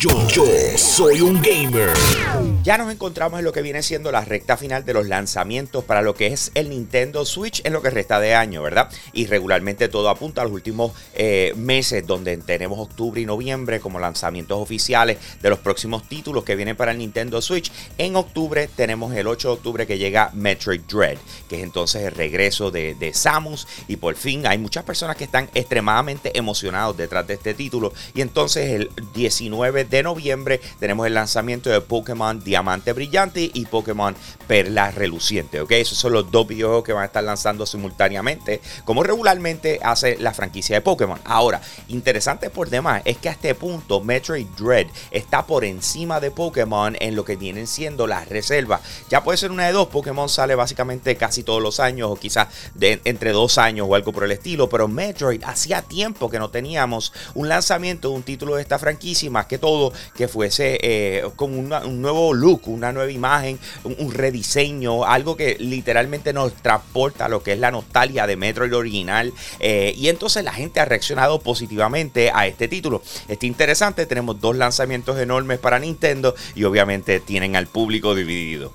Yo, soy un gamer. Ya nos encontramos en lo que viene siendo la recta final de los lanzamientos para lo que es el Nintendo Switch en lo que resta de año, ¿verdad? Y regularmente todo apunta a los últimos eh, meses donde tenemos octubre y noviembre como lanzamientos oficiales de los próximos títulos que vienen para el Nintendo Switch. En octubre tenemos el 8 de octubre que llega Metroid Dread, que es entonces el regreso de, de Samus y por fin hay muchas personas que están extremadamente emocionados detrás de este título y entonces el 19 de noviembre tenemos el lanzamiento de Pokémon Diamante Brillante y Pokémon Perla Reluciente. ¿ok? Esos son los dos videojuegos que van a estar lanzando simultáneamente, como regularmente hace la franquicia de Pokémon. Ahora, interesante por demás es que a este punto Metroid Dread está por encima de Pokémon en lo que vienen siendo las reservas. Ya puede ser una de dos, Pokémon sale básicamente casi todos los años o quizás de, entre dos años o algo por el estilo, pero Metroid hacía tiempo que no teníamos un lanzamiento de un título de esta franquicia más que todo que fuese eh, con un nuevo look, una nueva imagen, un, rediseño, algo que literalmente nos transporta a lo que es la nostalgia de Metroid original. Eh, y entonces la gente ha reaccionado positivamente a este título. Está interesante, tenemos dos lanzamientos enormes para Nintendo y obviamente tienen al público dividido.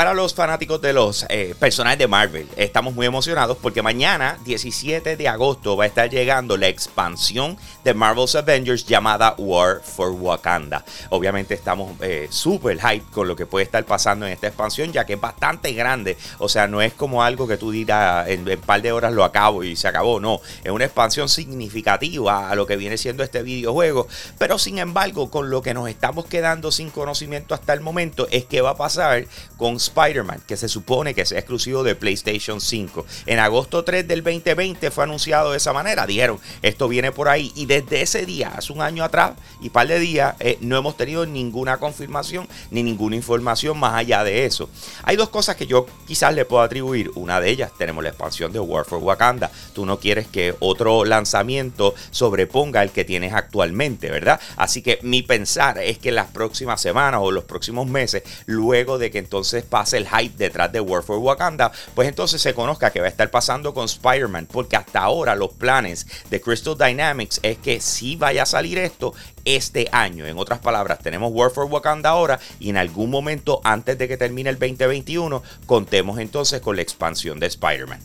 Para los fanáticos de los eh, personajes de Marvel, estamos muy emocionados porque mañana, 17 de agosto, va a estar llegando la expansión de Marvel's Avengers llamada War for Wakanda. Obviamente estamos eh, súper hype con lo que puede estar pasando en esta expansión, ya que es bastante grande. O sea, no es como algo que tú dirás en un par de horas lo acabo y se acabó. No, es una expansión significativa a lo que viene siendo este videojuego. Pero sin embargo, con lo que nos estamos quedando sin conocimiento hasta el momento es qué va a pasar con Spider-Man, que se supone que es exclusivo de PlayStation 5. En agosto 3 del 2020 fue anunciado de esa manera. Dijeron, esto viene por ahí. Y desde ese día, hace un año atrás y par de días, eh, no hemos tenido ninguna confirmación ni ninguna información más allá de eso. Hay dos cosas que yo quizás le puedo atribuir. Una de ellas, tenemos la expansión de War for Wakanda. Tú no quieres que otro lanzamiento sobreponga el que tienes actualmente, ¿verdad? Así que mi pensar es que las próximas semanas o los próximos meses, luego de que entonces pase el hype detrás de War for Wakanda, pues entonces se conozca que va a estar pasando con Spider-Man, porque hasta ahora los planes de Crystal Dynamics es que si vaya a salir esto este año. En otras palabras, tenemos War for Wakanda ahora y en algún momento antes de que termine el 2021 contemos entonces con la expansión de Spider-Man.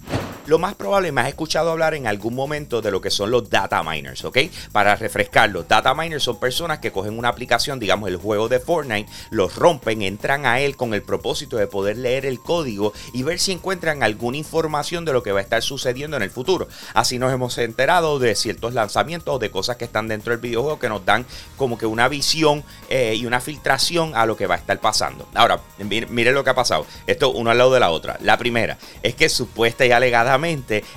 Lo más probable, me has escuchado hablar en algún momento de lo que son los data miners, ¿ok? Para refrescarlo, data miners son personas que cogen una aplicación, digamos el juego de Fortnite, los rompen, entran a él con el propósito de poder leer el código y ver si encuentran alguna información de lo que va a estar sucediendo en el futuro. Así nos hemos enterado de ciertos lanzamientos o de cosas que están dentro del videojuego que nos dan como que una visión eh, y una filtración a lo que va a estar pasando. Ahora, miren lo que ha pasado. Esto uno al lado de la otra. La primera es que supuesta y alegada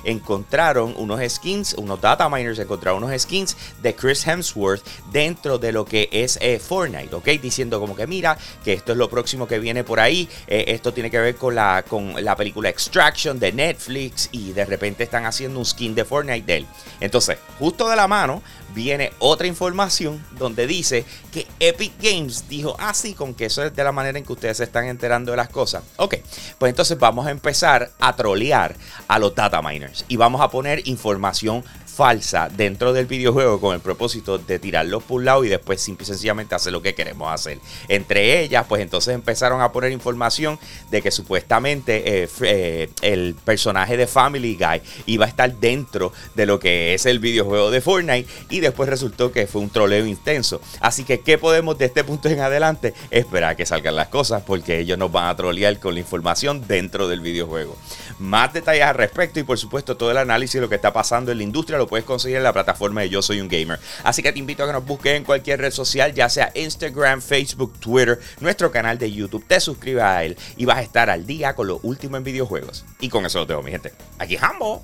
encontraron unos skins, unos data miners encontraron unos skins de Chris Hemsworth dentro de lo que es eh, Fortnite, ¿ok? Diciendo como que mira, que esto es lo próximo que viene por ahí, eh, esto tiene que ver con la, con la película Extraction de Netflix y de repente están haciendo un skin de Fortnite de él. Entonces, justo de la mano viene otra información donde dice que Epic Games dijo así, ah, con que eso es de la manera en que ustedes se están enterando de las cosas. Ok, pues entonces vamos a empezar a trolear a los data miners y vamos a poner información falsa dentro del videojuego con el propósito de tirarlos por un lado y después simple y sencillamente hacer lo que queremos hacer. Entre ellas, pues entonces empezaron a poner información de que supuestamente eh, eh, el personaje de Family Guy iba a estar dentro de lo que es el videojuego de Fortnite y después resultó que fue un troleo intenso. Así que, ¿qué podemos de este punto en adelante? Esperar que salgan las cosas porque ellos nos van a trolear con la información dentro del videojuego. Más detalles al respecto y por supuesto todo el análisis de lo que está pasando en la industria lo puedes conseguir en la plataforma de Yo Soy un Gamer. Así que te invito a que nos busques en cualquier red social, ya sea Instagram, Facebook, Twitter, nuestro canal de YouTube. Te suscribas a él y vas a estar al día con lo último en videojuegos. Y con eso lo dejo, mi gente. Aquí Hambo,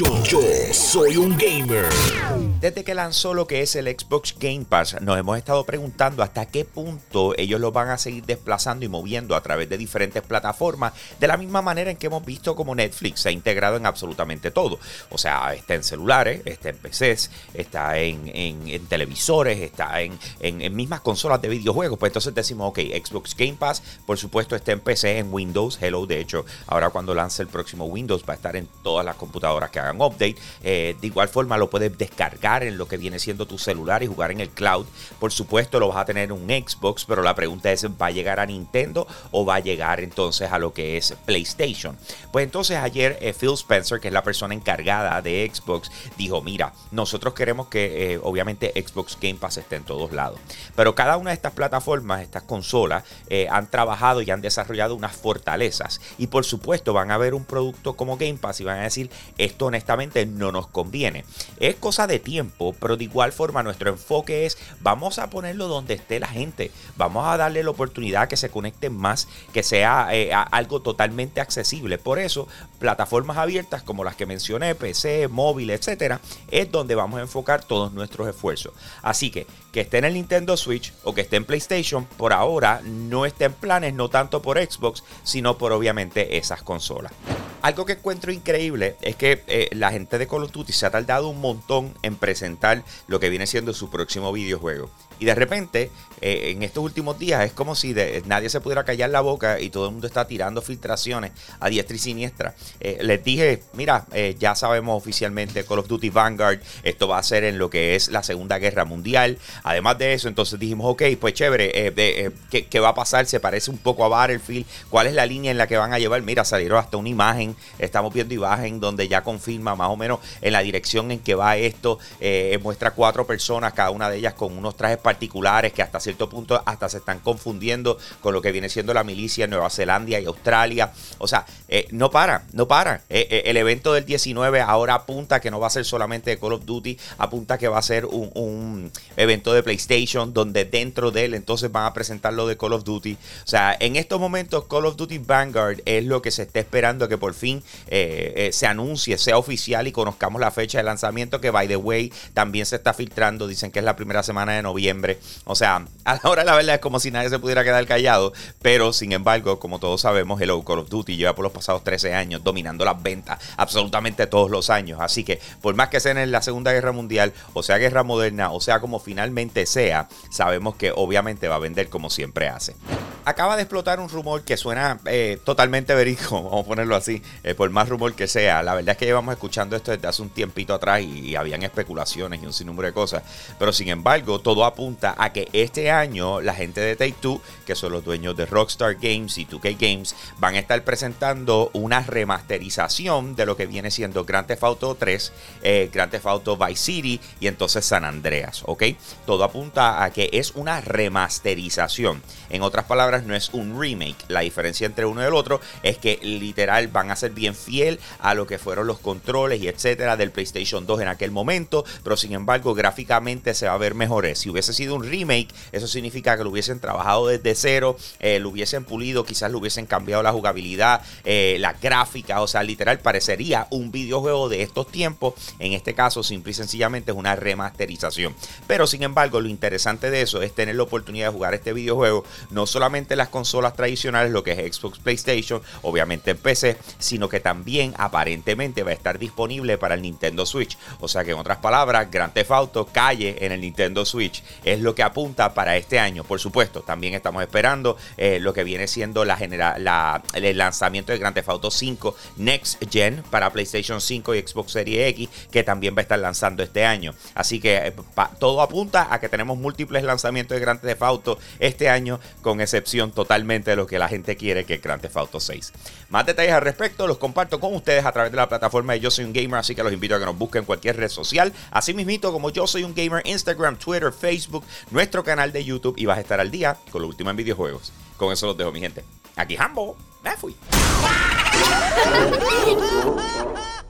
Yo, soy un gamer. Desde que lanzó lo que es el Xbox Game Pass, nos hemos estado preguntando hasta qué punto ellos lo van a seguir desplazando y moviendo a través de diferentes plataformas, de la misma manera en que hemos visto como Netflix se ha integrado en absolutamente todo. O sea, está en celulares, está en PCs, está en, televisores, está en, en, mismas consolas de videojuegos. Pues entonces decimos, ok, Xbox Game Pass, por supuesto, está en PC, en Windows, Hello, de hecho, ahora cuando lance el próximo Windows va a estar en todas las computadoras que hagan update. Eh, de igual forma lo puedes descargar en lo que viene siendo tu celular y jugar en el cloud. Por supuesto, lo vas a tener en un Xbox, pero la pregunta es: ¿va a llegar a Nintendo o va a llegar entonces a lo que es PlayStation? Pues entonces ayer eh, Phil Spencer, que es la persona encargada de Xbox, dijo: Mira, nosotros queremos que eh, obviamente Xbox Game Pass esté en todos lados. Pero cada una de estas plataformas, estas consolas, han trabajado y han desarrollado unas fortalezas. Y por supuesto, van a ver un producto como Game Pass y van a decir: Esto honestamente no nos conviene. Es cosa de tiempo pero de igual forma nuestro enfoque es vamos a ponerlo donde esté la gente, vamos a darle la oportunidad que se conecten más, que sea eh, algo totalmente accesible. Por eso, plataformas abiertas como las que mencioné, PC, móvil, etcétera, es donde vamos a enfocar todos nuestros esfuerzos. Así que que esté en el Nintendo Switch o que esté en PlayStation, por ahora no está en planes, no tanto por Xbox, sino por obviamente esas consolas. Algo que encuentro increíble es que eh, la gente de Call of Duty se ha tardado un montón en presentar lo que viene siendo su próximo videojuego. Y de repente, eh, en estos últimos días, es como si nadie se pudiera callar la boca y todo el mundo está tirando filtraciones a diestra y siniestra. Eh, les dije, mira, ya sabemos oficialmente Call of Duty Vanguard, esto va a ser en lo que es la Segunda Guerra Mundial. Además de eso, entonces dijimos, ok, pues chévere, ¿qué, ¿qué, va a pasar? Se parece un poco a Battlefield. ¿Cuál es la línea en la que van a llevar? Mira, salieron hasta una imagen estamos viendo imagen donde ya confirma más o menos en la dirección en que va esto. Eh, muestra cuatro personas, cada una de ellas con unos trajes particulares que hasta cierto punto hasta se están confundiendo con lo que viene siendo la milicia en Nueva Zelanda y Australia. O sea, eh, no para, no para. Eh, el evento del 19 ahora apunta que no va a ser solamente de Call of Duty, apunta que va a ser un, un evento de PlayStation donde dentro de él entonces van a presentar lo de Call of Duty. O sea, en estos momentos Call of Duty Vanguard es lo que se está esperando que por fin eh, eh, se anuncie, sea oficial y conozcamos la fecha de lanzamiento, que by the way también se está filtrando, dicen que es la primera semana de noviembre. O sea, ahora la verdad es como si nadie se pudiera quedar callado, pero sin embargo, como todos sabemos, Hello Call of Duty lleva por los pasados 13 años dominando las ventas absolutamente todos los años. Así que por más que sea en la Segunda Guerra Mundial, o sea guerra moderna, o sea como finalmente sea, sabemos que obviamente va a vender como siempre hace acaba de explotar un rumor que suena eh, totalmente verídico, vamos a ponerlo así, eh, por más rumor que sea. La verdad es que llevamos escuchando esto desde hace un tiempito atrás y, habían especulaciones y un sinnúmero de cosas. Pero sin embargo, todo apunta a que este año la gente de Take Two, que son los dueños de Rockstar Games y 2K Games, van a estar presentando una remasterización de lo que viene siendo Grand Theft Auto 3, eh, Grand Theft Auto Vice City y entonces San Andreas, ¿ok? Todo apunta a que es una remasterización. En otras palabras, no es un remake. La diferencia entre uno y el otro es que literal van a ser bien fiel a lo que fueron los controles y etcétera del PlayStation 2 en aquel momento, pero sin embargo gráficamente se va a ver mejores. Si hubiese un remake, eso significa que lo hubiesen trabajado desde cero, eh, lo hubiesen pulido, quizás lo hubiesen cambiado la jugabilidad, eh, la gráfica, o sea, literal parecería un videojuego de estos tiempos. En este caso, simple y sencillamente es una remasterización. Pero sin embargo, lo interesante de eso es tener la oportunidad de jugar este videojuego no solamente las consolas tradicionales, lo que es Xbox, PlayStation, obviamente en PC, sino que también aparentemente va a estar disponible para el Nintendo Switch. O sea que en otras palabras, Grand Theft Auto calle en el Nintendo Switch. Es lo que apunta para este año. Por supuesto, también estamos esperando eh, lo que viene siendo el lanzamiento de Grand Theft Auto 5 Next Gen para PlayStation 5 y Xbox Series X, que también va a estar lanzando este año. Así que eh, todo apunta a que tenemos múltiples lanzamientos de Grand Theft Auto este año, con excepción totalmente de lo que la gente quiere que es Grand Theft Auto 6. Más detalles al respecto los comparto con ustedes a través de la plataforma de Yo Soy Un Gamer, así que los invito a que nos busquen en cualquier red social. Así mismito como Yo Soy Un Gamer, Instagram, Twitter, Facebook, nuestro canal de YouTube y vas a estar al día con lo último en videojuegos. Con eso los dejo, mi gente. Aquí Hambo, me fui.